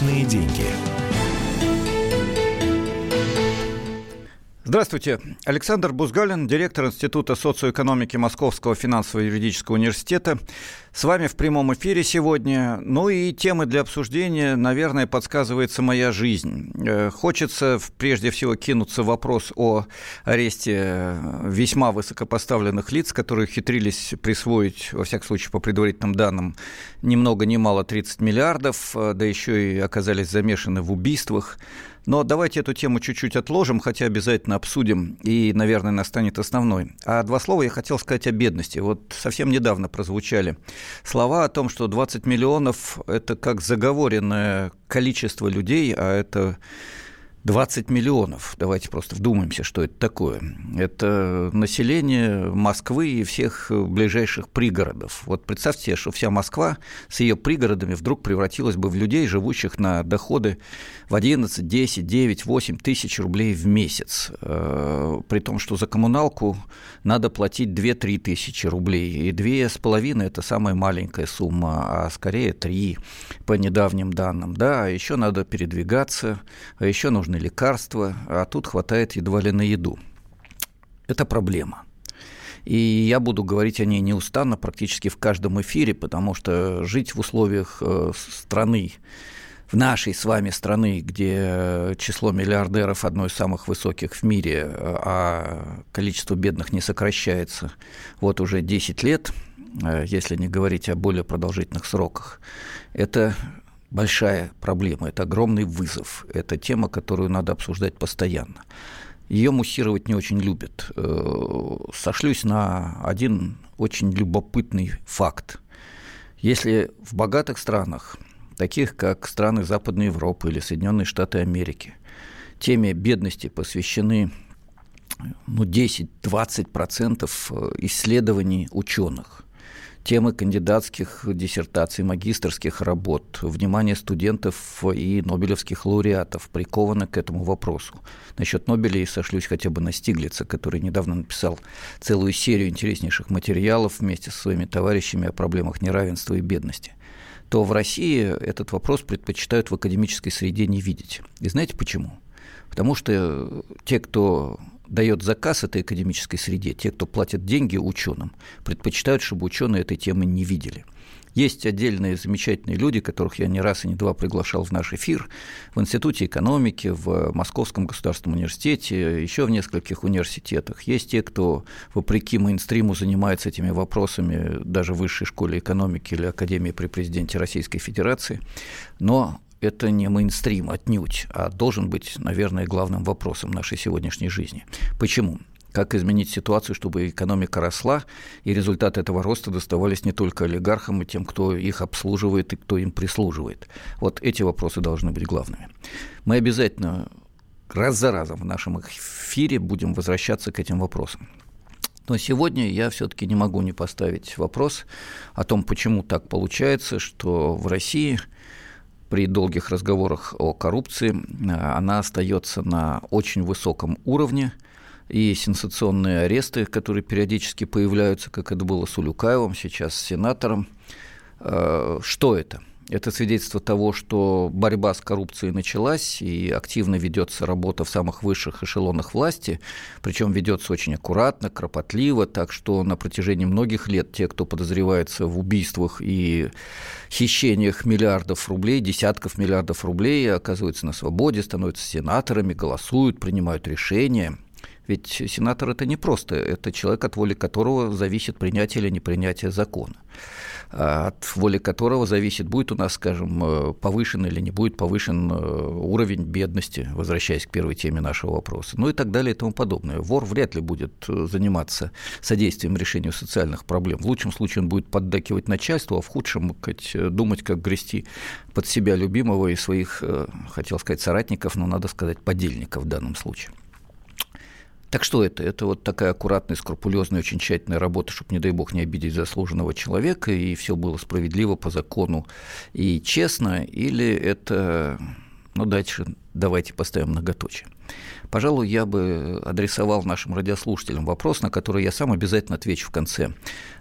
Личные деньги. Здравствуйте. Александр Бузгалин, директор Института социоэкономики Московского финансово-юридического университета. С вами в прямом эфире сегодня. Ну и темы для обсуждения, наверное, подсказывается моя жизнь. Э, хочется прежде всего кинуться вопрос о аресте э, весьма высокопоставленных лиц, которые хитрились присвоить, во всяком случае, по предварительным данным, ни много ни мало 30 миллиардов, э, да еще и оказались замешаны в убийствах. Но давайте эту тему чуть-чуть отложим, хотя обязательно обсудим, и, наверное, настанет основной. А два слова я хотел сказать о бедности. Вот совсем недавно прозвучали слова о том, что 20 миллионов – это как заговоренное количество людей, а это 20 миллионов. Давайте просто вдумаемся, что это такое. Это население Москвы и всех ближайших пригородов. Вот представьте себе, что вся Москва с ее пригородами вдруг превратилась бы в людей, живущих на доходы в 11, 10, 9, 8 тысяч рублей в месяц. Э, при том, что за коммуналку надо платить 2-3 тысячи рублей. И 2,5 – это самая маленькая сумма, а скорее 3 по недавним данным. Да, а еще надо передвигаться, а еще нужно нужны лекарства, а тут хватает едва ли на еду. Это проблема. И я буду говорить о ней неустанно практически в каждом эфире, потому что жить в условиях э, страны, в нашей с вами страны, где число миллиардеров одно из самых высоких в мире, а количество бедных не сокращается вот уже 10 лет, э, если не говорить о более продолжительных сроках, это большая проблема, это огромный вызов, это тема, которую надо обсуждать постоянно. Ее муссировать не очень любят. Э, сошлюсь на один очень любопытный факт. Если в богатых странах, таких как страны Западной Европы или Соединенные Штаты Америки, теме бедности посвящены ну, 10-20% э, исследований ученых – темы кандидатских диссертаций, магистрских работ, внимание студентов и нобелевских лауреатов приковано к этому вопросу. Насчет Нобеля и сошлюсь хотя бы на Стиглица, который недавно написал целую серию интереснейших материалов вместе со своими товарищами о проблемах неравенства и бедности то в России этот вопрос предпочитают в академической среде не видеть. И знаете почему? Потому что те, кто дает заказ этой академической среде, те, кто платит деньги ученым, предпочитают, чтобы ученые этой темы не видели. Есть отдельные замечательные люди, которых я не раз и не два приглашал в наш эфир, в Институте экономики, в Московском государственном университете, еще в нескольких университетах. Есть те, кто, вопреки мейнстриму, занимается этими вопросами даже в Высшей школе экономики или Академии при президенте Российской Федерации. Но это не мейнстрим отнюдь, а должен быть, наверное, главным вопросом нашей сегодняшней жизни. Почему? Как изменить ситуацию, чтобы экономика росла, и результаты этого роста доставались не только олигархам и тем, кто их обслуживает и кто им прислуживает. Вот эти вопросы должны быть главными. Мы обязательно раз за разом в нашем эфире будем возвращаться к этим вопросам. Но сегодня я все-таки не могу не поставить вопрос о том, почему так получается, что в России при долгих разговорах о коррупции э, она остается на очень высоком уровне, и сенсационные аресты, которые периодически появляются, как это было с Улюкаевым, сейчас с сенатором. Э, что это? Это свидетельство того, что борьба с коррупцией началась, и активно ведется работа в самых высших эшелонах власти, причем ведется очень аккуратно, кропотливо, так что на протяжении многих лет те, кто подозревается в убийствах и хищениях миллиардов рублей, десятков миллиардов рублей, оказываются на свободе, становятся сенаторами, голосуют, принимают решения. Ведь сенатор это не просто, это человек, от воли которого зависит принятие или непринятие закона. А от воли которого зависит, будет у нас, скажем, э, повышен или не будет повышен э, уровень бедности, возвращаясь к первой теме нашего вопроса, ну и так далее и тому подобное. Вор вряд ли будет э, заниматься содействием решению социальных проблем. В лучшем случае он будет поддакивать начальству, а в худшем думать, как грести под себя любимого и своих, хотел сказать, соратников, но надо сказать, подельников в данном случае. Так что это? Это вот такая аккуратная, скрупулезная, очень тщательная работа, чтобы, не дай бог, не обидеть заслуженного человека, и все было справедливо, по закону и честно, или это, ну, дальше давайте поставим многоточие. Пожалуй, я бы адресовал нашим радиослушателям вопрос, на который я сам обязательно отвечу в конце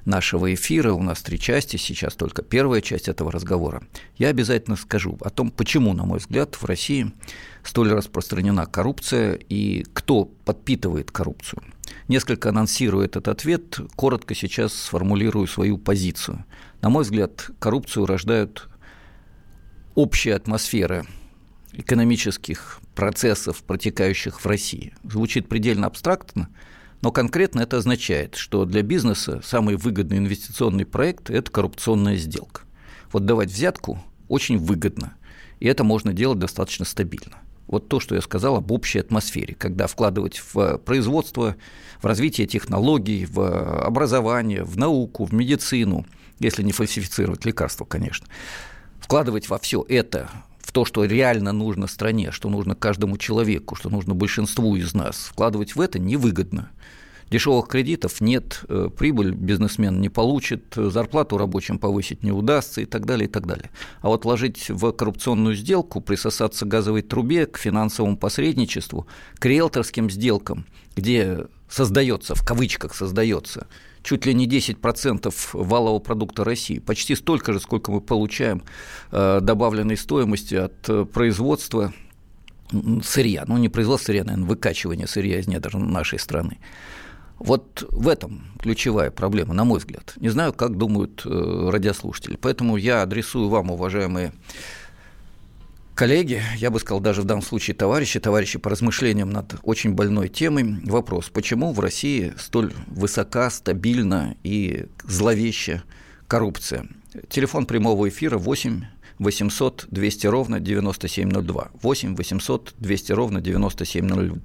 нашего эфира. У нас три части, сейчас только первая часть этого разговора. Я обязательно скажу о том, почему, на мой взгляд, в России столь распространена коррупция и кто подпитывает коррупцию. Несколько анонсирую этот ответ, коротко сейчас сформулирую свою позицию. На мой взгляд, коррупцию рождают общая атмосфера экономических процессов, протекающих в России. Звучит предельно абстрактно, но конкретно это означает, что для бизнеса самый выгодный инвестиционный проект – это коррупционная сделка. Вот давать взятку очень выгодно, и это можно делать достаточно стабильно. Вот то, что я сказал об общей атмосфере, когда вкладывать в производство, в развитие технологий, в образование, в науку, в медицину, если не фальсифицировать лекарства, конечно, вкладывать во все это в то, что реально нужно стране, что нужно каждому человеку, что нужно большинству из нас, вкладывать в это невыгодно. Дешевых кредитов нет, э, прибыль бизнесмен не получит, зарплату рабочим повысить не удастся и так далее, и так далее. А вот вложить в коррупционную сделку, присосаться к газовой трубе, к финансовому посредничеству, к риэлторским сделкам, где создается, в кавычках создается чуть ли не 10% валового продукта России, почти столько же, сколько мы получаем э, добавленной стоимости от э, производства сырья, ну не производство сырья, наверное, выкачивание сырья из недр нашей страны. Вот в этом ключевая проблема, на мой взгляд. Не знаю, как думают э, радиослушатели. Поэтому я адресую вам, уважаемые Коллеги, я бы сказал даже в данном случае товарищи, товарищи по размышлениям над очень больной темой, вопрос, почему в России столь высока, стабильна и зловещая коррупция? Телефон прямого эфира 8 800 200 ровно 9702. 8 800 200 ровно 9702.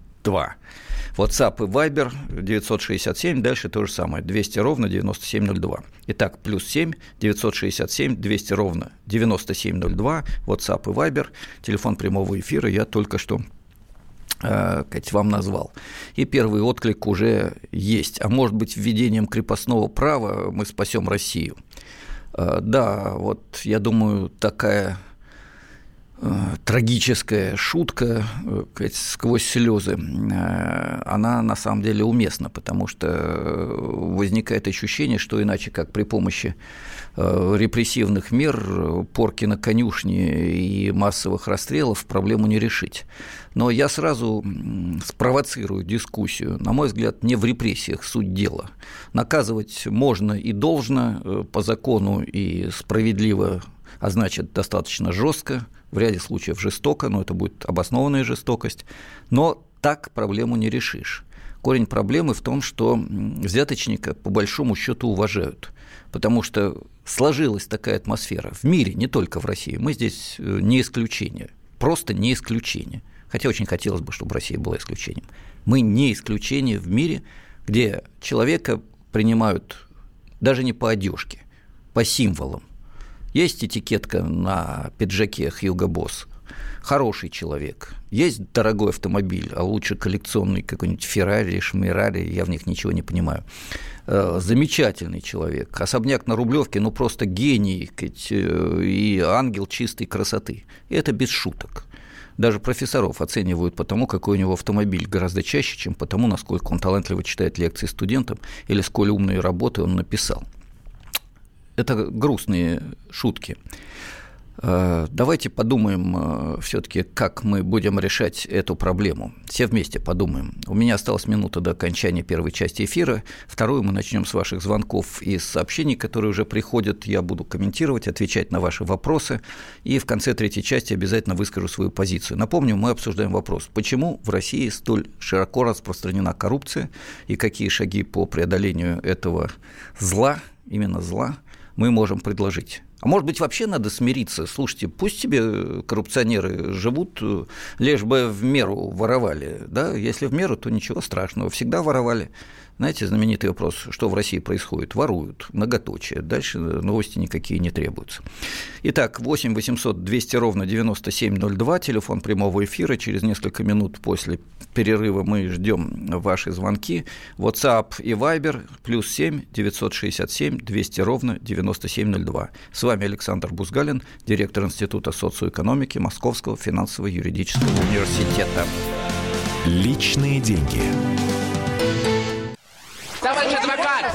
WhatsApp и Viber 967, дальше то же самое, 200 ровно 9702. Итак, плюс 7 967 200 ровно 9702, WhatsApp и Viber, телефон прямого эфира я только что э, вам назвал. И первый отклик уже есть. А может быть, введением крепостного права мы спасем Россию? Э, да, вот я думаю, такая трагическая шутка э, сквозь слезы, э, она на самом деле уместна, потому что возникает ощущение, что иначе как при помощи репрессивных мер, порки на конюшне и массовых расстрелов проблему не решить. Но я сразу спровоцирую дискуссию. На мой взгляд, не в репрессиях суть дела. Наказывать можно и должно по закону и справедливо а значит достаточно жестко, в ряде случаев жестоко, но это будет обоснованная жестокость, но так проблему не решишь. Корень проблемы в том, что взяточника по большому счету уважают, потому что сложилась такая атмосфера в мире, не только в России. Мы здесь э, не исключение, просто не исключение. Хотя очень хотелось бы, чтобы Россия была исключением. Мы не исключение в мире, где человека принимают даже не по одежке, по символам. Есть этикетка на пиджаке Хьюго Босс. Хороший человек. Есть дорогой автомобиль, а лучше коллекционный какой-нибудь Феррари, Шмирари, я в них ничего не понимаю. Э, замечательный человек. Особняк на Рублевке, ну просто гений э, и ангел чистой красоты. И это без шуток. Даже профессоров оценивают по тому, какой у него автомобиль, гораздо чаще, чем по тому, насколько он талантливо читает лекции студентам или сколь умные работы он написал это грустные шутки. Э, давайте подумаем э, все-таки, как мы будем решать эту проблему. Все вместе подумаем. У меня осталась минута до окончания первой части эфира. Вторую мы начнем с ваших звонков и сообщений, которые уже приходят. Я буду комментировать, отвечать на ваши вопросы. И в конце третьей части обязательно выскажу свою позицию. Напомню, мы обсуждаем вопрос, почему в России столь широко распространена коррупция и какие шаги по преодолению этого зла, именно зла, мы можем предложить. А может быть, вообще надо смириться? Слушайте, пусть себе коррупционеры живут, лишь бы в меру воровали. Да? Если в меру, то ничего страшного, всегда воровали. Знаете, знаменитый вопрос, что в России происходит? Воруют, многоточие. Дальше новости никакие не требуются. Итак, 8 800 200 ровно 9702, телефон прямого эфира. Через несколько минут после перерыва мы ждем ваши звонки. WhatsApp и Viber плюс 7 967 200 ровно 9702. С вами Александр Бузгалин, директор Института социоэкономики Московского финансово-юридического университета. Личные деньги.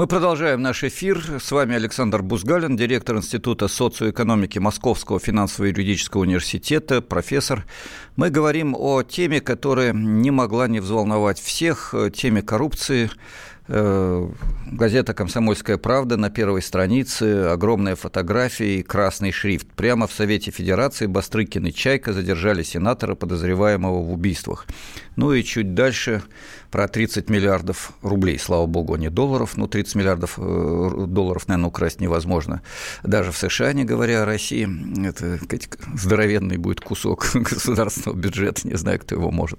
Мы продолжаем наш эфир. С вами Александр Бузгалин, директор Института социоэкономики Московского финансово-юридического университета, профессор. Мы говорим о теме, которая не могла не взволновать всех, теме коррупции. Э, газета «Комсомольская правда» на первой странице, огромная фотография и красный шрифт. Прямо в Совете Федерации Бастрыкин и Чайка задержали сенатора, подозреваемого в убийствах. Ну и чуть дальше про 30 миллиардов рублей, слава богу, не долларов. Ну, 30 миллиардов э, долларов, наверное, украсть невозможно. Даже в США, не говоря о России, это здоровенный будет кусок государственного бюджета, не знаю, кто его может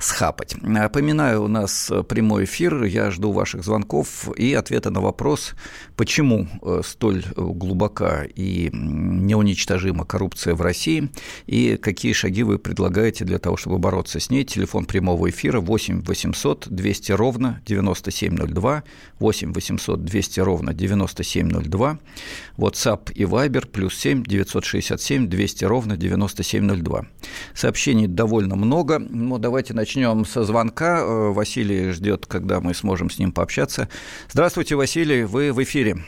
схапать. Напоминаю, у нас прямой эфир, я жду ваших звонков и ответа на вопрос, почему э, столь глубока и неуничтожима коррупция в России, и какие шаги вы предлагаете для того, чтобы бороться с ней. Телефон прямого эфира 8 800 200 ровно 9702, 8 800 200 ровно 9702, WhatsApp и Viber плюс 7 967 200 ровно 9702. Сообщений довольно много, но давайте начнем со звонка. Э, Василий ждет, когда мы сможем с ним пообщаться. Здравствуйте, Василий, вы в эфире.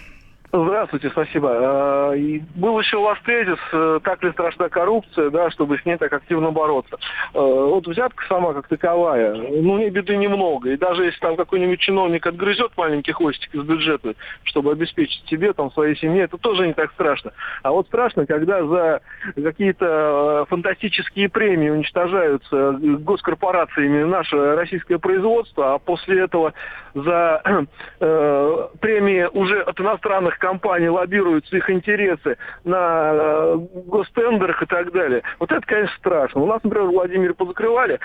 Здравствуйте, спасибо. А, был еще у вас тезис, э, так ли страшна коррупция, да, чтобы с ней так активно бороться. Э, вот взятка сама как таковая, ну, не беды немного. И даже если там какой-нибудь чиновник отгрызет маленький хвостик из бюджета, чтобы обеспечить себе, там, своей семье, это тоже не так страшно. А вот страшно, когда за какие-то э, фантастические премии уничтожаются госкорпорациями наше российское производство, а после этого за э, премии уже от иностранных компаний лоббируют их интересы на э, гостендерах и так далее. Вот это, конечно, страшно. У нас, например, в Владимире позакрывали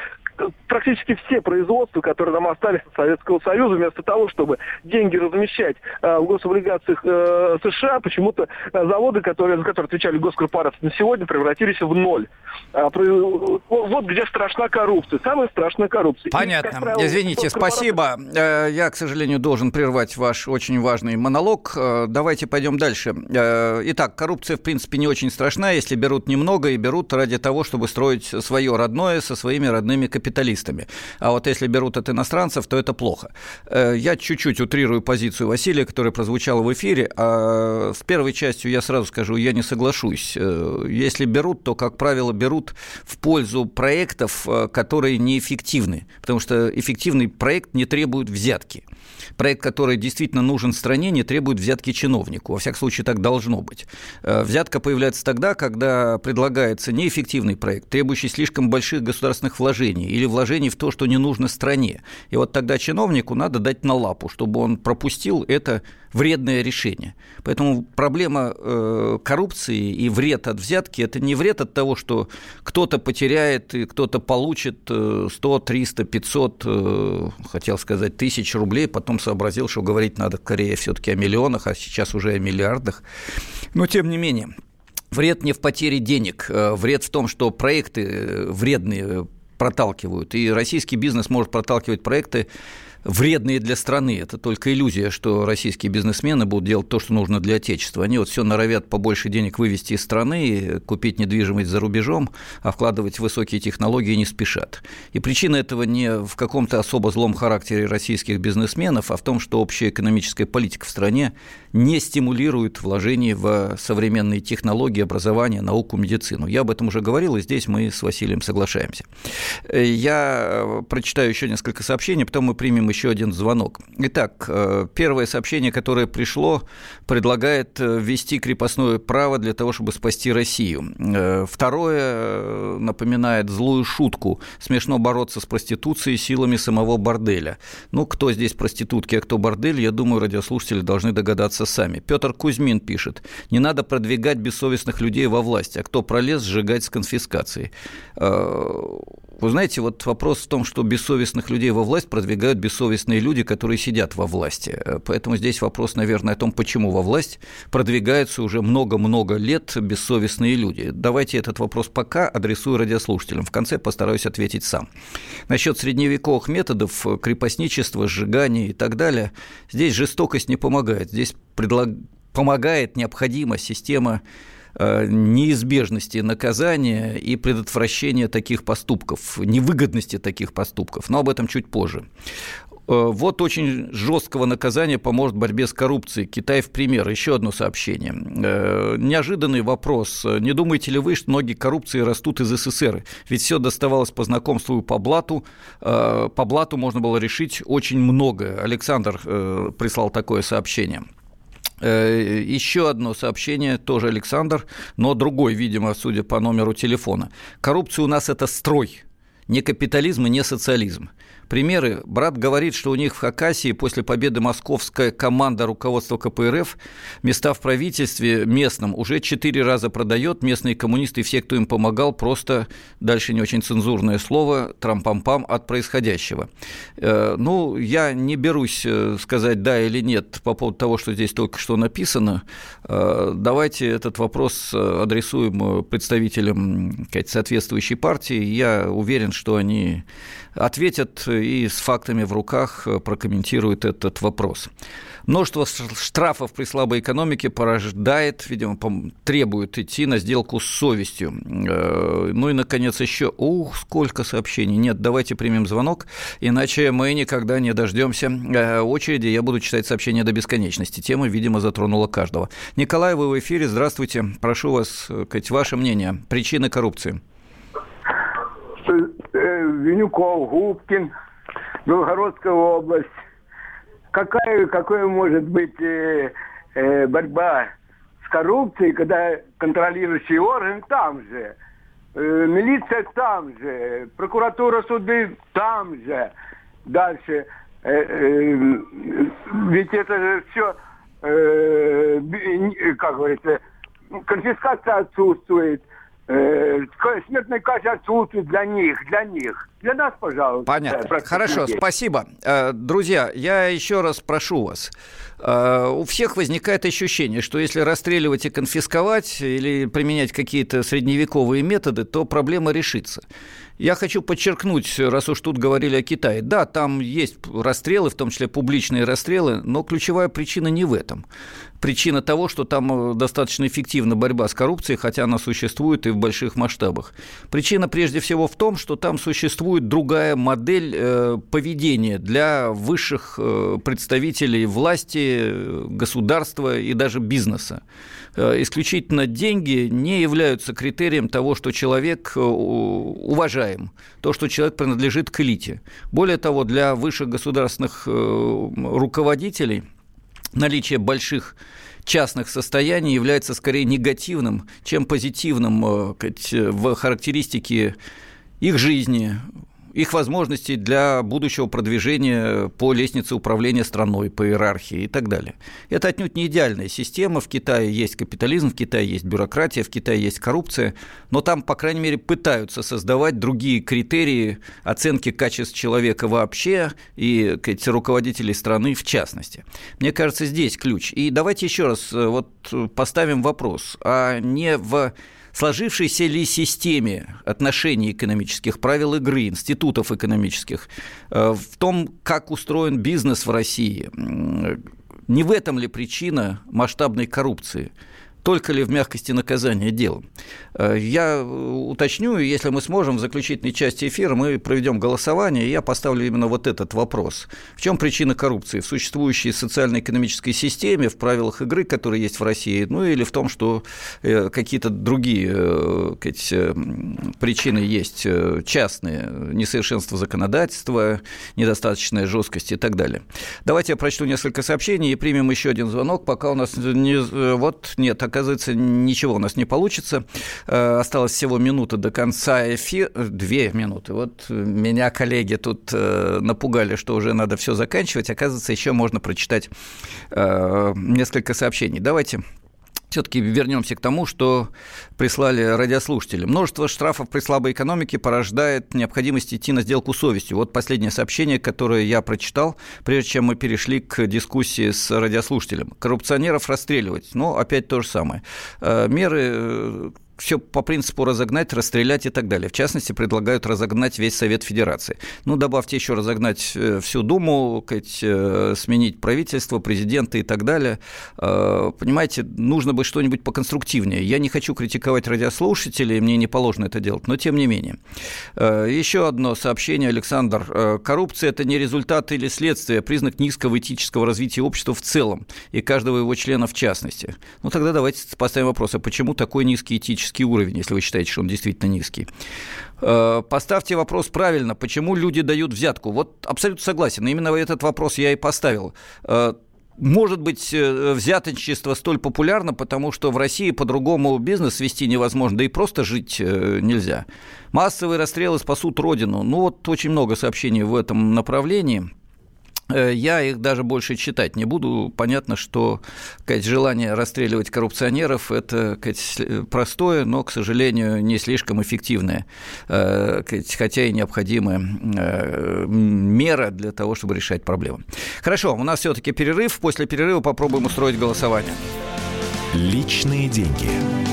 практически все производства, которые нам остались от Советского Союза, вместо того, чтобы деньги размещать э, в гособлигациях э, США, почему-то э, заводы, которые, за которые отвечали госкорпорации, на сегодня превратились в ноль. А, вот где страшна коррупция. Самая страшная коррупция. Понятно. И, правило, Извините, спасибо. Э, я, к сожалению, должен прервать ваш очень важный монолог. Э, давайте пойдем дальше. Э, итак, коррупция, в принципе, не очень страшна, если берут немного и берут ради того, чтобы строить свое родное со своими родными капиталистами. А вот если берут от иностранцев, то это плохо. Э, я чуть-чуть утрирую позицию Василия, которая прозвучала в эфире. А с первой частью я сразу скажу, я не соглашусь. Если берут, то, как правило, берут в пользу проектов, которые неэффективны. Потому что эффективный проект не требует взятки. Проект, который действительно нужен стране, не требует взятки чиновнику. Во всяком случае, так должно быть. Э, взятка появляется тогда, когда предлагается неэффективный проект, требующий слишком больших государственных вложений или вложений в то, что не нужно стране. И вот тогда чиновнику надо дать на лапу, чтобы он пропустил это вредное решение. Поэтому проблема э, коррупции и вред от взятки – это не вред от того, что кто-то потеряет и кто-то получит 100, 300, 500, э, хотел сказать, тысяч рублей, потом сообразил, что говорить надо скорее все-таки о миллионах, а сейчас уже о миллиардах. Но тем не менее, вред не в потере денег, э, вред в том, что проекты э, вредные проталкивают, и российский бизнес может проталкивать проекты вредные для страны. Это только иллюзия, что российские бизнесмены будут делать то, что нужно для Отечества. Они вот все норовят побольше денег вывести из страны, купить недвижимость за рубежом, а вкладывать высокие технологии не спешат. И причина этого не в каком-то особо злом характере российских бизнесменов, а в том, что общая экономическая политика в стране не стимулирует вложений в современные технологии, образование, науку, медицину. Я об этом уже говорил, и здесь мы с Василием соглашаемся. Я прочитаю еще несколько сообщений, потом мы примем еще один звонок. Итак, э, первое сообщение, которое пришло, предлагает э, ввести крепостное право для того, чтобы спасти Россию. Э, второе напоминает злую шутку. Смешно бороться с проституцией силами самого борделя. Ну, кто здесь проститутки, а кто бордель, я думаю, радиослушатели должны догадаться сами. Петр Кузьмин пишет, не надо продвигать бессовестных людей во власть, а кто пролез, сжигать с конфискацией Вы знаете, вот вопрос в том, что бессовестных людей во власть продвигают бессовестные люди, которые сидят во власти. Поэтому здесь вопрос, наверное, о том, почему во власть продвигаются уже много-много лет бессовестные люди. Давайте этот вопрос пока адресую радиослушателям. В конце постараюсь ответить сам. Насчет средневековых методов крепостничества, сжигания и так далее, здесь жестокость не помогает. Здесь предлаг... помогает необходима система Э, неизбежности наказания и предотвращения таких поступков, невыгодности таких поступков, но об этом чуть позже. Э, вот очень жесткого наказания поможет борьбе с коррупцией. Китай в пример. Еще одно сообщение. Э, неожиданный вопрос. Не думаете ли вы, что ноги коррупции растут из СССР? Ведь все доставалось по знакомству и по блату. По блату можно было решить очень много. Александр прислал такое сообщение. Э, еще одно сообщение, тоже Александр, но другой, видимо, судя по номеру телефона. Коррупция у нас это строй, не капитализм и не социализм. Примеры. Брат говорит, что у них в Хакасии после победы московская команда руководства КПРФ места в правительстве местном уже четыре раза продает. Местные коммунисты и все, кто им помогал, просто, дальше не очень цензурное слово, трампампам от происходящего. Э, ну, я не берусь э, сказать да или нет по поводу того, что здесь только что написано. Э, давайте этот вопрос адресуем представителям соответствующей партии. Я уверен, что они ответят и с фактами в руках э, прокомментируют этот вопрос. Множество штрафов при слабой экономике порождает, видимо, требует идти на сделку с совестью. Э, ну и, наконец, еще, ух, сколько сообщений. Нет, давайте примем звонок, иначе мы никогда не дождемся э, очереди. Я буду читать сообщения до бесконечности. Тема, видимо, затронула каждого. Николай, вы в эфире. Здравствуйте. Прошу вас, сказать, ваше мнение. Причины коррупции. Винюков, Губкин, Белгородская область. Какая, какая может быть э, э, борьба с коррупцией, когда контролирующий орган там же, э, милиция там же, прокуратура, суды там же. Дальше. Э, э, ведь это же все, э, как говорится, конфискация отсутствует э, смертной казни отсутствует для них, для них. Для нас, пожалуйста. Понятно. Хорошо, людей. спасибо. Э, друзья, я еще раз прошу вас. Э, у всех возникает ощущение, что если расстреливать и конфисковать или применять какие-то средневековые методы, то проблема решится. Я хочу подчеркнуть, раз уж тут говорили о Китае, да, там есть расстрелы, в том числе публичные расстрелы, но ключевая причина не в этом. Причина того, что там э, достаточно эффективна борьба с коррупцией, хотя она существует и в больших масштабах. Причина прежде всего в том, что там существует другая модель э, поведения для высших э, представителей власти, государства и даже бизнеса. Исключительно деньги не являются критерием того, что человек уважает уважаем, то, что человек принадлежит к элите. Более того, для высших государственных э, руководителей наличие больших частных состояний является скорее негативным, чем позитивным э, в характеристике их жизни, их возможностей для будущего продвижения по лестнице управления страной, по иерархии и так далее. Это отнюдь не идеальная система. В Китае есть капитализм, в Китае есть бюрократия, в Китае есть коррупция, но там, по крайней мере, пытаются создавать другие критерии оценки качеств человека вообще и эти руководителей страны в частности. Мне кажется, здесь ключ. И давайте еще раз э, вот поставим вопрос, а не в сложившейся ли системе отношений экономических, правил игры, институтов экономических, э, в том, как устроен бизнес в России, не в этом ли причина масштабной коррупции? только ли в мягкости наказания дело. Э, я уточню, если мы сможем в заключительной части эфира, мы проведем голосование, и я поставлю именно вот этот вопрос. В чем причина коррупции? В существующей социально-экономической системе, в правилах игры, которые есть в России, ну или в том, что э, какие-то другие э, сказать, причины есть частные, несовершенство законодательства, недостаточная жесткость и так далее. Давайте я прочту несколько сообщений и примем еще один звонок, пока у нас не... Вот нет, оказывается, ничего у нас не получится. Э, осталось всего минута до конца эфира. Две минуты. Вот меня коллеги тут э, напугали, что уже надо все заканчивать. Оказывается, еще можно прочитать э, несколько сообщений. Давайте все-таки вернемся к тому, что прислали радиослушатели. Множество штрафов при слабой экономике порождает необходимость идти на сделку совестью. Вот последнее сообщение, которое я прочитал, прежде чем мы перешли к дискуссии с радиослушателем. Коррупционеров расстреливать. Ну, опять то же самое. Э, меры э, все по принципу разогнать, расстрелять и так далее. В частности, предлагают разогнать весь Совет Федерации. Ну, добавьте еще разогнать э, всю Думу, э, сменить правительство, президента и так далее. Э, понимаете, нужно бы что-нибудь поконструктивнее. Я не хочу критиковать радиослушателей, мне не положено это делать, но тем не менее. Еще одно сообщение, Александр. Коррупция – это не результат или следствие, а признак низкого этического развития общества в целом и каждого его члена в частности. Ну, тогда давайте поставим вопрос, а почему такой низкий этический политический уровень, если вы считаете, что он действительно низкий. Э, поставьте вопрос правильно, почему люди дают взятку. Вот абсолютно согласен, именно этот вопрос я и поставил. Э, может быть, э, взяточничество столь популярно, потому что в России по-другому бизнес вести невозможно, да и просто жить нельзя. Массовые расстрелы спасут Родину. Ну вот очень много сообщений в этом направлении – я их даже больше читать не буду. Понятно, что сказать, желание расстреливать коррупционеров – это сказать, простое, но, к сожалению, не слишком эффективное, э, сказать, хотя и необходимая э, мера для того, чтобы решать проблемы. Хорошо, у нас все-таки перерыв. После перерыва попробуем устроить голосование. Личные деньги.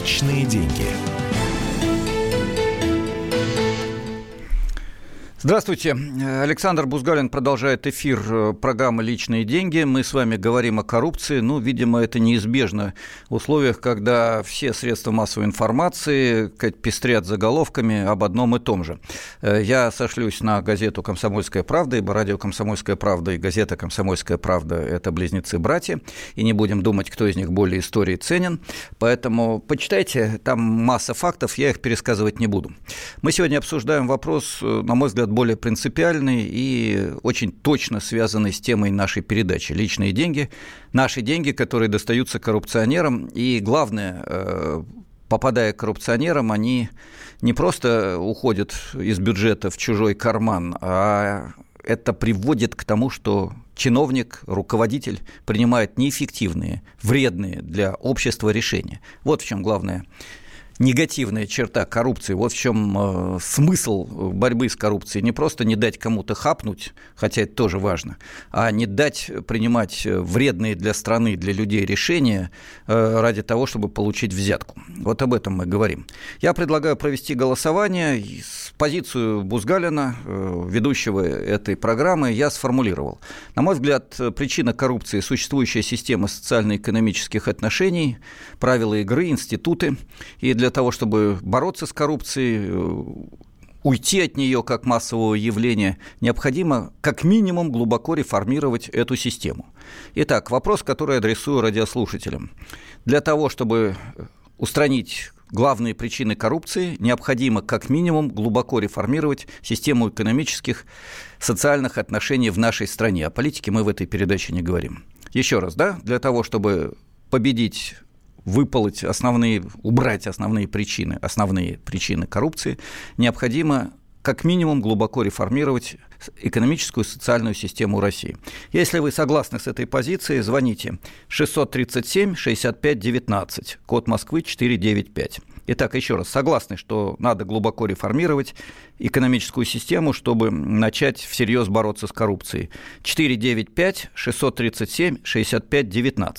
Личные деньги. Здравствуйте. Александр Бузгалин продолжает эфир э, программы «Личные деньги». Мы с вами говорим о коррупции. Ну, видимо, это неизбежно в условиях, когда все средства массовой информации пестрят заголовками об одном и том же. Э, я сошлюсь на газету «Комсомольская правда», ибо радио «Комсомольская правда» и газета «Комсомольская правда» – это близнецы-братья, и не будем думать, кто из них более истории ценен. Поэтому почитайте, там масса фактов, я их пересказывать не буду. Мы сегодня обсуждаем вопрос, э, на мой взгляд, более принципиальный и очень точно связанный с темой нашей передачи. Личные деньги, наши деньги, которые достаются коррупционерам. И главное, э, попадая к коррупционерам, они не просто уходят из бюджета в чужой карман, а это приводит к тому, что чиновник, руководитель принимает неэффективные, вредные для общества решения. Вот в чем главное негативная черта коррупции. Вот в чем э, смысл борьбы с коррупцией. Не просто не дать кому-то хапнуть, хотя это тоже важно, а не дать принимать вредные для страны, для людей решения э, ради того, чтобы получить взятку. Вот об этом мы говорим. Я предлагаю провести голосование. Позицию Бузгалина, э, ведущего этой программы, я сформулировал. На мой взгляд, причина коррупции – существующая система социально-экономических отношений, правила игры, институты. И для того, чтобы бороться с коррупцией, э, уйти от нее как массового явления, необходимо как минимум глубоко реформировать эту систему. Итак, вопрос, который адресую радиослушателям. Для того, чтобы устранить главные причины коррупции, необходимо как минимум глубоко реформировать систему экономических, социальных отношений в нашей стране. О политике мы в этой передаче не говорим. Еще раз, да, для того, чтобы победить выполоть основные, убрать основные причины, основные причины коррупции, необходимо как минимум глубоко реформировать экономическую и социальную систему России. Если вы согласны с этой позицией, звоните 637 65 19, код Москвы 495. Итак, еще раз, согласны, что надо глубоко реформировать экономическую систему, чтобы начать всерьез бороться с коррупцией. 495-637-65-19.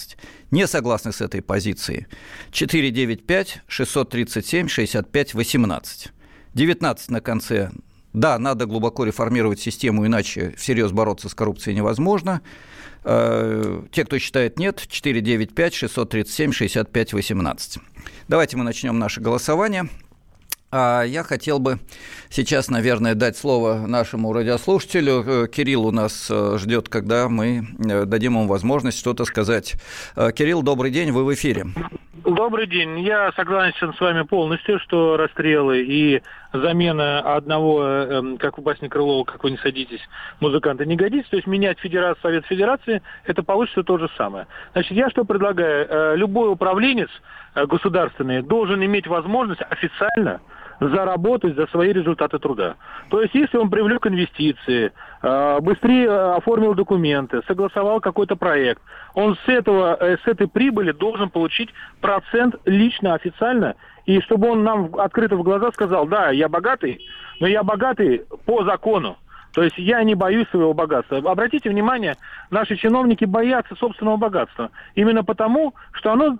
Не согласны с этой позицией. 495-637-65-18. 19 на конце. Да, надо глубоко реформировать систему, иначе всерьез бороться с коррупцией невозможно. Э, те, кто считает нет, 495 637 65 18. Давайте мы начнем наше голосование. А я хотел бы сейчас, наверное, дать слово нашему радиослушателю. Э, Кирилл у нас э, ждет, когда мы дадим ему возможность что-то сказать. Кирилл, добрый день, вы в эфире. Добрый день. Я согласен с вами полностью, что расстрелы и замена одного, эм, как у басни Крылова, как вы не садитесь, музыканта не годится. То есть менять Федерацию, Совет Федерации, это получится то же самое. Значит, я что предлагаю? Любой управленец государственный должен иметь возможность официально заработать за свои результаты труда. То есть, если он привлек инвестиции, э, быстрее э, оформил документы, согласовал какой-то проект, он с, этого, э, с этой прибыли должен получить процент лично, официально, и чтобы он нам открыто в глаза сказал, да, я богатый, но я богатый по закону. То есть я не боюсь своего богатства. Обратите внимание, наши чиновники боятся собственного богатства. Именно потому, что оно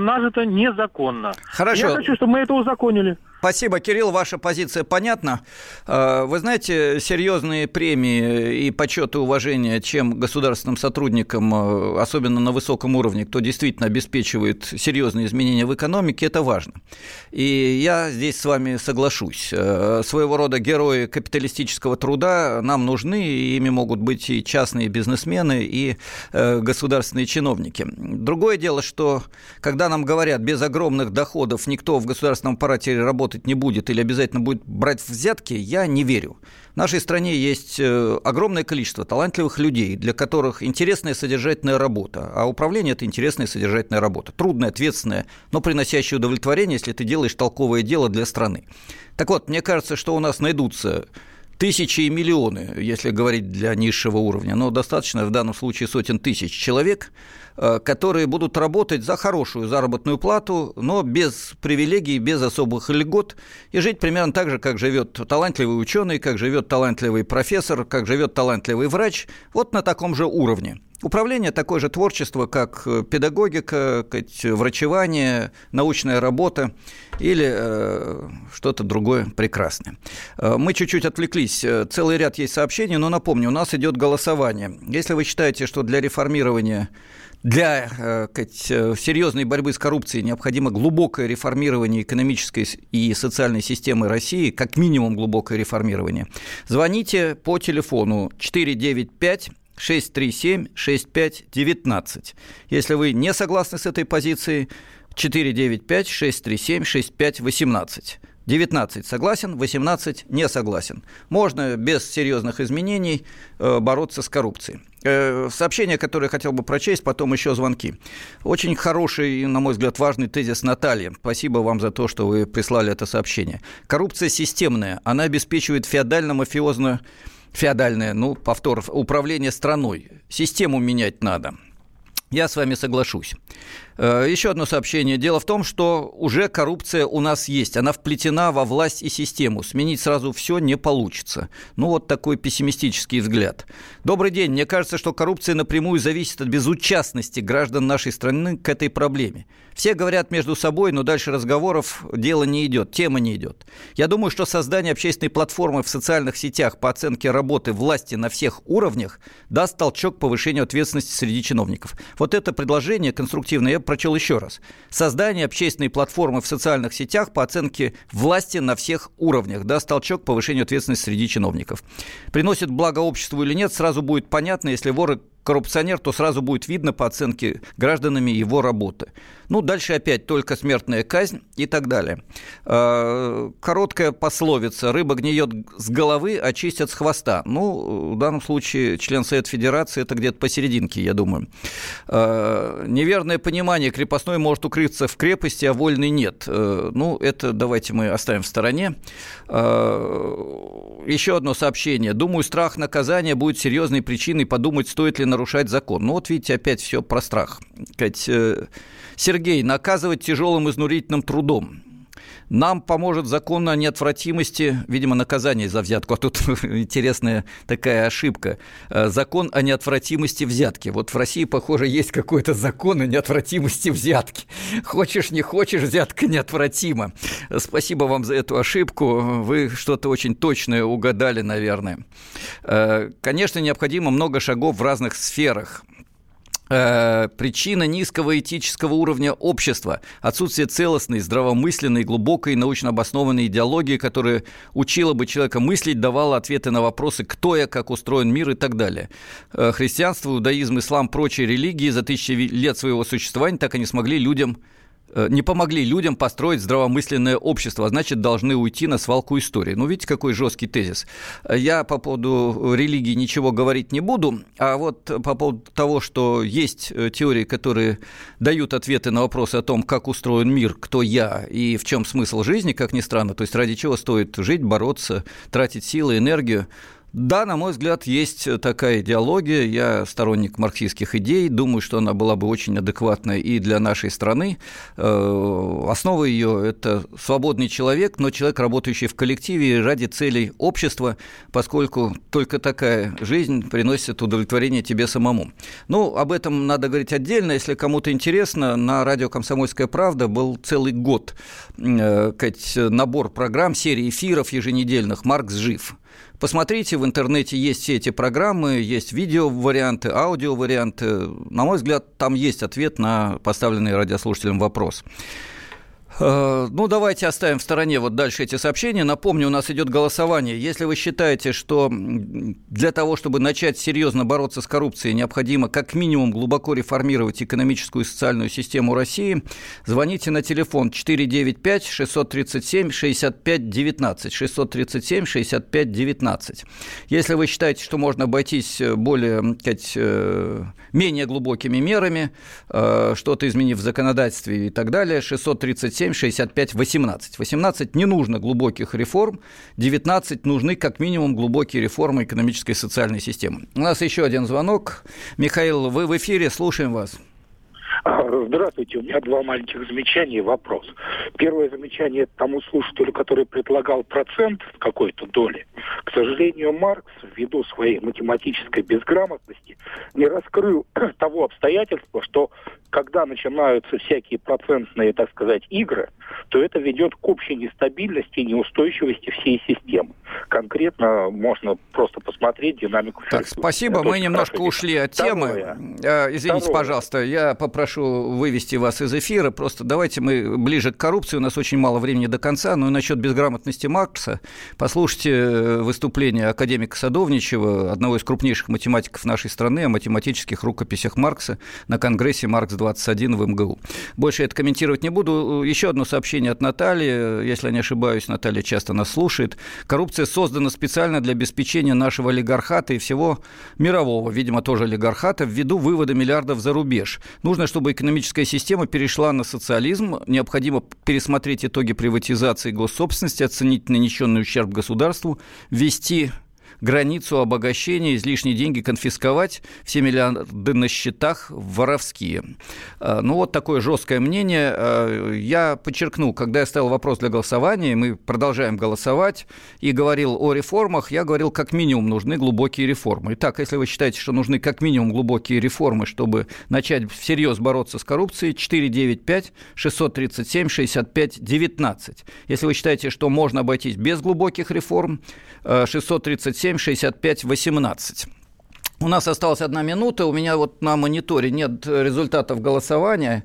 нажито незаконно. Хорошо. Я хочу, чтобы мы это узаконили. Спасибо, Кирилл, ваша позиция понятна. Э, вы знаете, серьезные премии и почет и уважение, чем государственным сотрудникам, э, особенно на высоком уровне, кто действительно обеспечивает серьезные изменения в экономике, это важно. И я здесь с вами соглашусь. Э, своего рода герои капиталистического труда нам нужны, и ими могут быть и частные бизнесмены, и государственные чиновники. Другое дело, что когда нам говорят, без огромных доходов никто в государственном аппарате работать работать не будет или обязательно будет брать взятки, я не верю. В нашей стране есть э, огромное количество талантливых людей, для которых интересная содержательная работа. А управление – это интересная содержательная работа. Трудная, ответственная, но приносящая удовлетворение, если ты делаешь толковое дело для страны. Так вот, мне кажется, что у нас найдутся тысячи и миллионы, если говорить для низшего уровня, но достаточно в данном случае сотен тысяч человек, которые будут работать за хорошую заработную плату, но без привилегий, без особых льгот, и жить примерно так же, как живет талантливый ученый, как живет талантливый профессор, как живет талантливый врач, вот на таком же уровне. Управление такое же творчество, как э, педагогика, врачевание, научная работа или э, что-то другое прекрасное. Э, мы чуть-чуть отвлеклись. Целый ряд есть сообщений, но напомню, у нас идет голосование. Если вы считаете, что для реформирования для э, серьезной борьбы с коррупцией необходимо глубокое реформирование экономической и социальной системы России, как минимум глубокое реформирование, звоните по телефону 495 637-6519. Если вы не согласны с этой позицией, 495-637-6518. 19 согласен, 18 не согласен. Можно без серьезных изменений э, бороться с коррупцией. Э, сообщение, которое я хотел бы прочесть, потом еще звонки. Очень хороший, на мой взгляд, важный тезис Натальи. Спасибо вам за то, что вы прислали это сообщение. Коррупция системная. Она обеспечивает феодально-мафиозную феодальное, ну, повтор, управление страной. Систему менять надо. Я с вами соглашусь. Э, еще одно сообщение. Дело в том, что уже коррупция у нас есть. Она вплетена во власть и систему. Сменить сразу все не получится. Ну, вот такой пессимистический взгляд. Добрый день. Мне кажется, что коррупция напрямую зависит от безучастности граждан нашей страны к этой проблеме. Все говорят между собой, но дальше разговоров дело не идет, тема не идет. Я думаю, что создание общественной платформы в социальных сетях по оценке работы власти на всех уровнях даст толчок повышению ответственности среди чиновников. Вот это предложение конструктивное я прочел еще раз. Создание общественной платформы в социальных сетях по оценке власти на всех уровнях даст толчок к повышению ответственности среди чиновников. Приносит благо обществу или нет, сразу будет понятно, если воры коррупционер, то сразу будет видно по оценке гражданами его работы. Ну, дальше опять только смертная казнь и так далее. А, короткая пословица «рыба гниет с головы, а чистят с хвоста». Ну, в данном случае член Совета Федерации – это где-то посерединке, я думаю. А, неверное понимание крепостной может укрыться в крепости, а вольный нет. А, ну, это давайте мы оставим в стороне. Еще одно сообщение. Думаю, страх наказания будет серьезной причиной подумать, стоит ли нарушать закон. Ну, вот видите, опять все про страх. Э, Сергей, наказывать тяжелым изнурительным трудом. Нам поможет закон о неотвратимости, видимо, наказание за взятку. А тут интересная такая ошибка. Э, закон о неотвратимости взятки. Вот в России, похоже, есть какой-то закон о неотвратимости взятки. Хочешь, не хочешь, взятка неотвратима. Спасибо вам за эту ошибку. Вы что-то очень точное угадали, наверное. Э, конечно, необходимо много шагов в разных сферах причина низкого этического уровня общества, отсутствие целостной, здравомысленной, глубокой научно обоснованной идеологии, которая учила бы человека мыслить, давала ответы на вопросы, кто я, как устроен мир и так далее. Э, христианство, иудаизм, ислам, прочие религии за тысячи лет своего существования так и не смогли людям Э, не помогли людям построить здравомысленное общество, а значит, должны уйти на свалку истории. Ну, видите, какой жесткий тезис. Я по поводу религии ничего говорить не буду, а вот по поводу того, что есть э, теории, которые дают ответы на вопросы о том, как устроен мир, кто я и в чем смысл жизни, как ни странно, то есть ради чего стоит жить, бороться, тратить силы, энергию, да, на мой взгляд, есть такая идеология. Я сторонник марксистских идей. Думаю, что она была бы очень адекватной и для нашей страны. Э, основа ее – это свободный человек, но человек, работающий в коллективе ради целей общества, поскольку только такая жизнь приносит удовлетворение тебе самому. Ну, об этом надо говорить отдельно. Если кому-то интересно, на радио «Комсомольская правда» был целый год э, набор программ, серии эфиров еженедельных «Маркс жив». Посмотрите, в интернете есть все эти программы, есть видео-варианты, аудио-варианты. На мой взгляд, там есть ответ на поставленный радиослушателям вопрос. Э, ну, давайте оставим в стороне вот дальше эти сообщения. Напомню, у нас идет голосование. Если вы считаете, что для того, чтобы начать серьезно бороться с коррупцией, необходимо как минимум глубоко реформировать экономическую и социальную систему России, звоните на телефон 495 637 65 19. 637 65 19. Если вы считаете, что можно обойтись более, сказать, э, менее глубокими мерами, э, что-то изменив в законодательстве и так далее, 637 7, 65, 18. 18 не нужно глубоких реформ, 19 нужны как минимум глубокие реформы экономической и социальной системы. У нас еще один звонок. Михаил, вы в эфире, слушаем вас. Здравствуйте, у меня два маленьких замечания и вопрос. Первое замечание тому слушателю, который предлагал процент какой-то доли. К сожалению, Маркс, ввиду своей математической безграмотности, не раскрыл того обстоятельства, что когда начинаются всякие процентные, так сказать, игры, то это ведет к общей нестабильности и неустойчивости всей системы. Конкретно можно просто посмотреть динамику. Так, спасибо, мы немножко ушли от темы. Второе. Э, извините, Второе. пожалуйста, я попрошу вывести вас из эфира. Просто давайте мы ближе к коррупции. У нас очень мало времени до конца. Но и насчет безграмотности Маркса. Послушайте э, выступление академика Садовничева, одного из крупнейших математиков нашей страны, о математических рукописях Маркса на Конгрессе Маркс-21 в МГУ. Больше это комментировать не буду. Еще одно сообщение от Натальи. Если я не ошибаюсь, Наталья часто нас слушает. Коррупция создана специально для обеспечения нашего олигархата и всего мирового, видимо, тоже олигархата, ввиду вывода миллиардов за рубеж. Нужно, чтобы экономическая система перешла на социализм. Необходимо пересмотреть итоги приватизации госсобственности, оценить нанесенный ущерб государству, ввести границу обогащения, излишние деньги конфисковать, все миллиарды на счетах воровские. А, ну, вот такое жесткое мнение. А, я подчеркну, когда я ставил вопрос для голосования, мы продолжаем голосовать, и говорил о реформах, я говорил, как минимум нужны глубокие реформы. Итак, если вы считаете, что нужны как минимум глубокие реформы, чтобы начать всерьез бороться с коррупцией, 495 637 65 19. Если вы считаете, что можно обойтись без глубоких реформ, 637 7 65 18. У нас осталась одна минута. У меня вот на мониторе нет результатов голосования.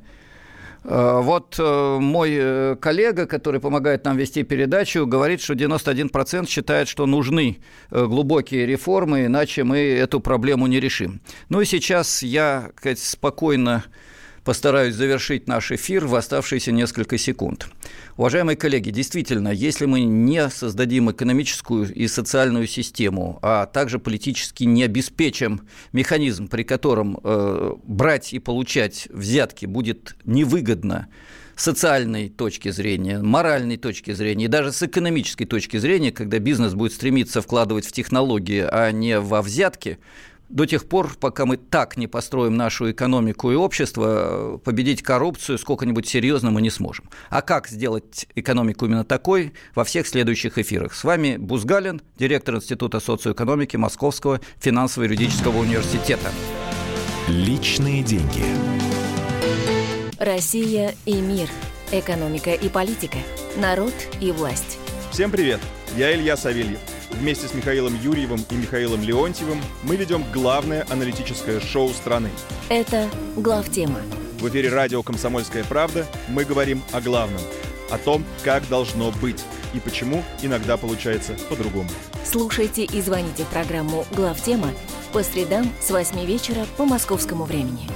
Э, вот э, мой э, коллега, который помогает нам вести передачу, говорит, что 91% считает, что нужны глубокие реформы, иначе мы эту проблему не решим. Ну и сейчас я сказать, спокойно постараюсь завершить наш эфир в оставшиеся несколько секунд. Уважаемые коллеги, действительно, если мы не создадим экономическую и социальную систему, а также политически не обеспечим механизм, при котором э, брать и получать взятки будет невыгодно социальной точки зрения, моральной точки зрения и даже с экономической точки зрения, когда бизнес будет стремиться вкладывать в технологии, а не во взятки, до тех пор, пока мы так не построим нашу экономику и общество, победить коррупцию сколько-нибудь серьезно мы не сможем. А как сделать экономику именно такой, во всех следующих эфирах. С вами Бузгалин, директор Института социоэкономики Московского финансово-юридического университета. Личные деньги. Россия и мир. Экономика и политика. Народ и власть. Всем привет! Я Илья Савельев Вместе с Михаилом Юрьевым и Михаилом Леонтьевым мы ведем главное аналитическое шоу страны. Это «Главтема». В эфире радио «Комсомольская правда» мы говорим о главном. О том, как должно быть и почему иногда получается по-другому. Слушайте и звоните в программу «Главтема» по средам с 8 вечера по московскому времени.